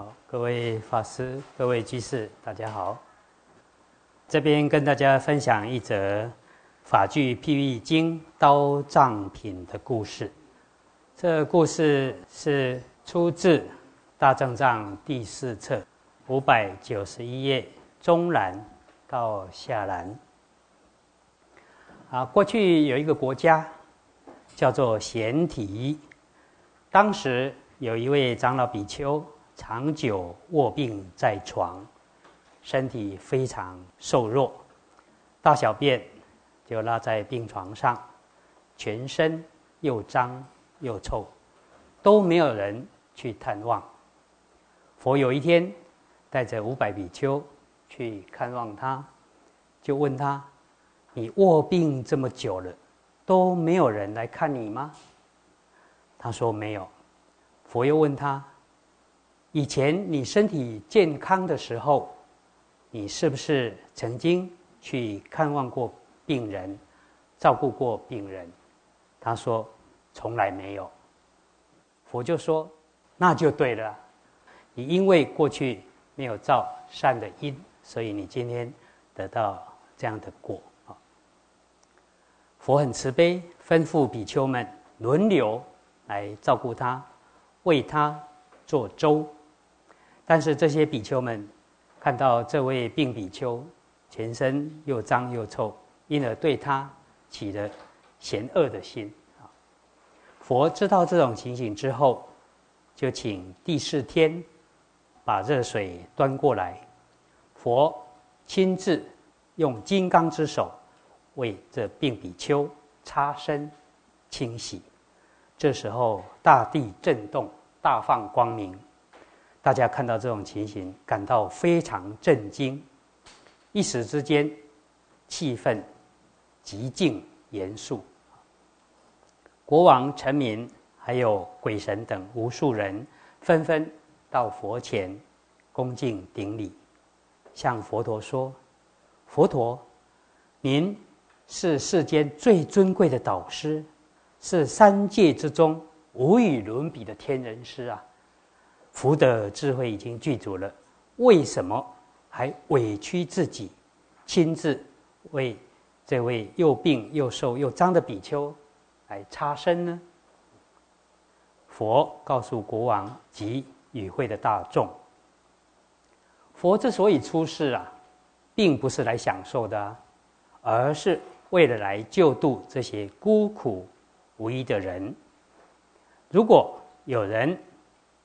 好，各位法师、各位居士，大家好。这边跟大家分享一则法句譬喻经刀杖品的故事。这故事是出自《大正藏》第四册五百九十一页中栏到下栏。啊，过去有一个国家叫做咸提，当时有一位长老比丘。长久卧病在床，身体非常瘦弱，大小便就拉在病床上，全身又脏又臭，都没有人去探望。佛有一天带着五百比丘去看望他，就问他：“你卧病这么久了，都没有人来看你吗？”他说：“没有。”佛又问他。以前你身体健康的时候，你是不是曾经去看望过病人，照顾过病人？他说从来没有。佛就说那就对了，你因为过去没有造善的因，所以你今天得到这样的果啊。佛很慈悲，吩咐比丘们轮流来照顾他，为他做粥。但是这些比丘们看到这位病比丘全身又脏又臭，因而对他起了嫌恶的心。佛知道这种情形之后，就请第四天把热水端过来，佛亲自用金刚之手为这病比丘擦身清洗。这时候大地震动，大放光明。大家看到这种情形，感到非常震惊，一时之间，气氛极尽严肃。国王、臣民还有鬼神等无数人，纷纷到佛前恭敬顶礼，向佛陀说：“佛陀，您是世间最尊贵的导师，是三界之中无与伦比的天人师啊！”福德智慧已经具足了，为什么还委屈自己，亲自为这位又病又瘦又脏的比丘来擦身呢？佛告诉国王及与会的大众：佛之所以出世啊，并不是来享受的，而是为了来救度这些孤苦无依的人。如果有人，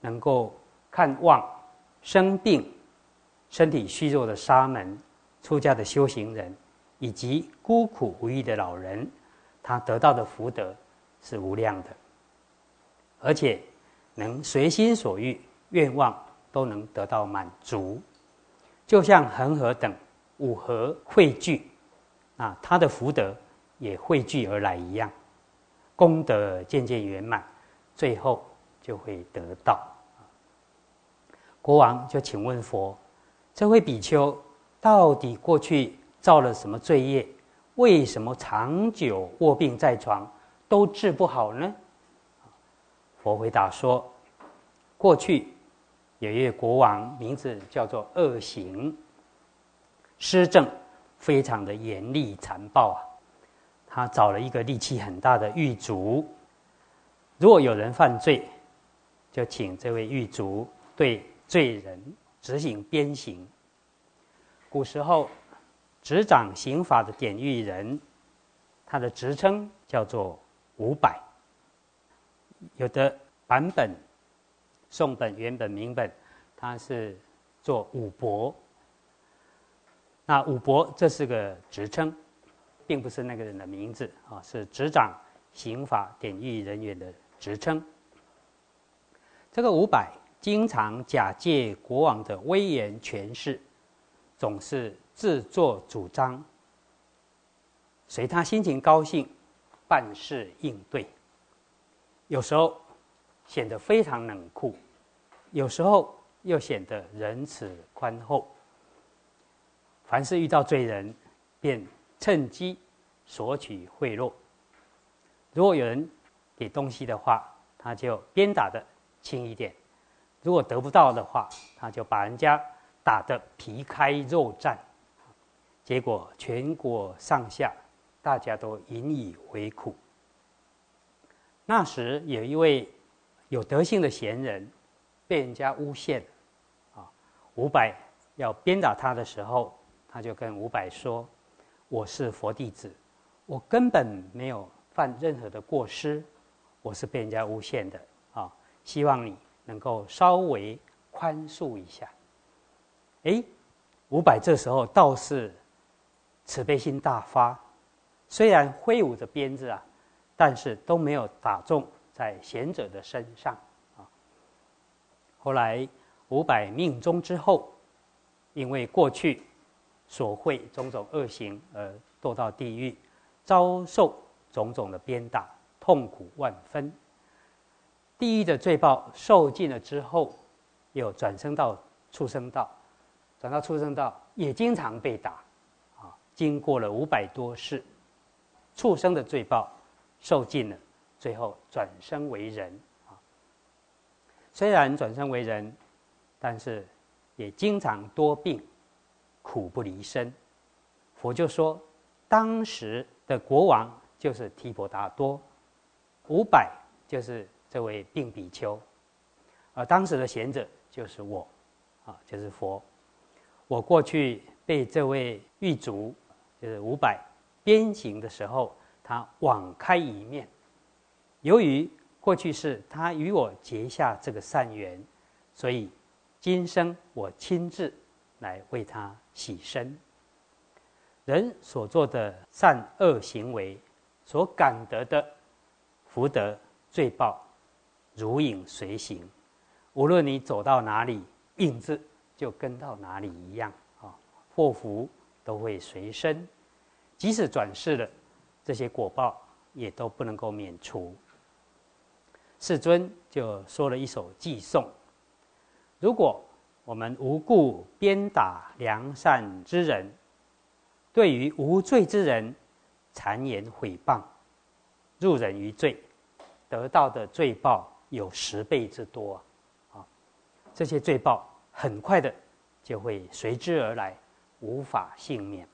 能够看望生病、身体虚弱的沙门、出家的修行人，以及孤苦无依的老人，他得到的福德是无量的，而且能随心所欲，愿望都能得到满足，就像恒河等五河汇聚，啊，他的福德也汇聚而来一样，功德渐渐圆满，最后就会得到。国王就请问佛：“这位比丘到底过去造了什么罪业？为什么长久卧病在床都治不好呢？”佛回答说：“过去有一位国王，名字叫做恶行，施政非常的严厉残暴啊。他找了一个力气很大的狱卒，如果有人犯罪，就请这位狱卒对。”罪人执行鞭刑。古时候，执掌刑法的典狱人，他的职称叫做五百。有的版本，宋本、原本、明本，他是做五伯。那五伯这是个职称，并不是那个人的名字啊，是执掌刑法典狱人员的职称。这个五百。经常假借国王的威严权势，总是自作主张，随他心情高兴，办事应对。有时候显得非常冷酷，有时候又显得仁慈宽厚。凡是遇到罪人，便趁机索取贿赂。如果有人给东西的话，他就鞭打的轻一点。如果得不到的话，他就把人家打得皮开肉绽。结果全国上下大家都引以为苦。那时有一位有德性的贤人被人家诬陷，啊，伍佰要鞭打他的时候，他就跟伍佰说：“我是佛弟子，我根本没有犯任何的过失，我是被人家诬陷的啊，希望你能够稍微宽恕一下。”哎，伍佰这时候倒是。慈悲心大发，虽然挥舞着鞭子啊，但是都没有打中在贤者的身上啊。后来五百命中之后，因为过去所会种种恶行而堕到地狱，遭受种种的鞭打，痛苦万分。地狱的罪报受尽了之后，又转生到畜生道，转到畜生道也经常被打。啊经过了五百多世，畜生的罪报受尽了，最后转生为人啊。虽然转生为人，但是也经常多病，苦不离身。佛就说，当时的国王就是提婆达多，五百就是这位病比丘，而当时的贤者就是我，啊，就是佛。我过去被这位狱卒。就是五百鞭刑的时候，他网开一面。由于过去是他与我结下这个善缘，所以今生我亲自来为他洗身。人所做的善恶行为，所感得的福德罪报，如影随形。无论你走到哪里，影子就跟到哪里一样啊，祸福。都会随身，即使转世了，这些果报也都不能够免除。世尊就说了一首偈颂：如果我们无故鞭打良善之人，对于无罪之人谗言毁谤，入人于罪，得到的罪报有十倍之多啊！这些罪报很快的就会随之而来。无法幸免。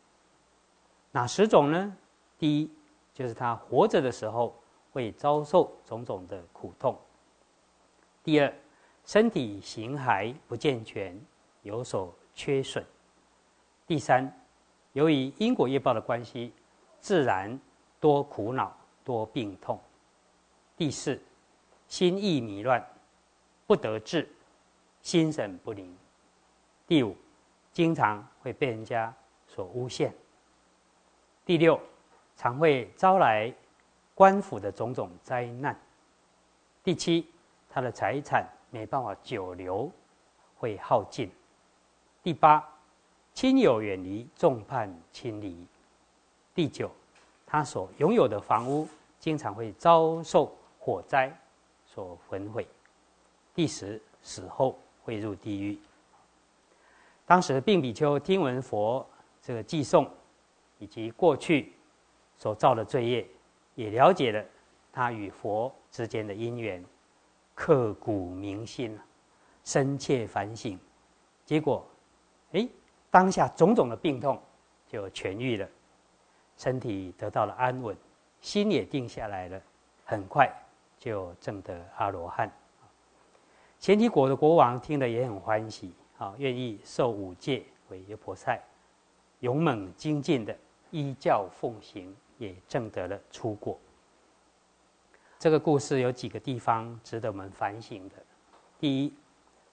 哪十种呢？第一，就是他活着的时候会遭受种种的苦痛；第二，身体形骸不健全，有所缺损；第三，由于因果业报的关系，自然多苦恼、多病痛；第四，心意迷乱，不得志，心神不宁；第五。经常会被人家所诬陷。第六，常会招来官府的种种灾难。第七，他的财产没办法久留，会耗尽。第八，亲友远离，众叛亲离。第九，他所拥有的房屋经常会遭受火灾所焚毁。第十，死后会入地狱。当时，病比丘听闻佛这个寄送，以及过去所造的罪业，也了解了他与佛之间的因缘，刻骨铭心深切反省，结果，哎，当下种种的病痛就痊愈了，身体得到了安稳，心也定下来了，很快就证得阿罗汉。前提国的国王听了也很欢喜。啊，愿意受五戒为优婆塞，勇猛精进的依教奉行，也证得了出果。这个故事有几个地方值得我们反省的。第一，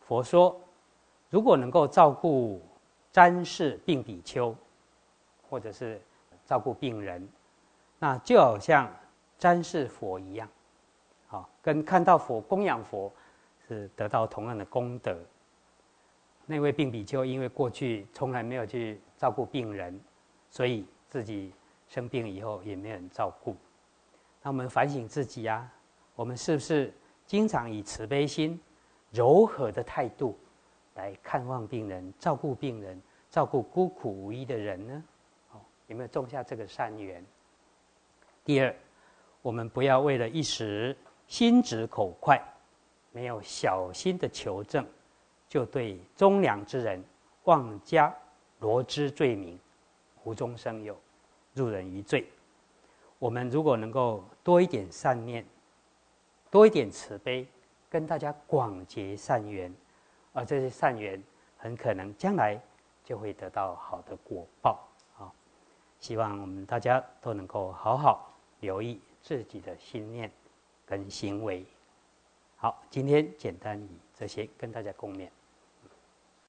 佛说，如果能够照顾瞻视病比丘，或者是照顾病人，那就好像瞻视佛一样，啊，跟看到佛供养佛是得到同样的功德。那位病比丘因为过去从来没有去照顾病人，所以自己生病以后也没人照顾。那我们反省自己啊，我们是不是经常以慈悲心、柔和的态度来看望病人、照顾病人、照顾孤苦无依的人呢？有没有种下这个善缘？第二，我们不要为了一时心直口快，没有小心的求证，就对忠良之人妄加罗织罪名，无中生有，入人于罪。我们如果能够多一点善念，多一点慈悲，跟大家广结善缘，而这些善缘很可能将来就会得到好的果报啊！希望我们大家都能够好好留意自己的心念跟行为。好，今天简单以这些跟大家共勉。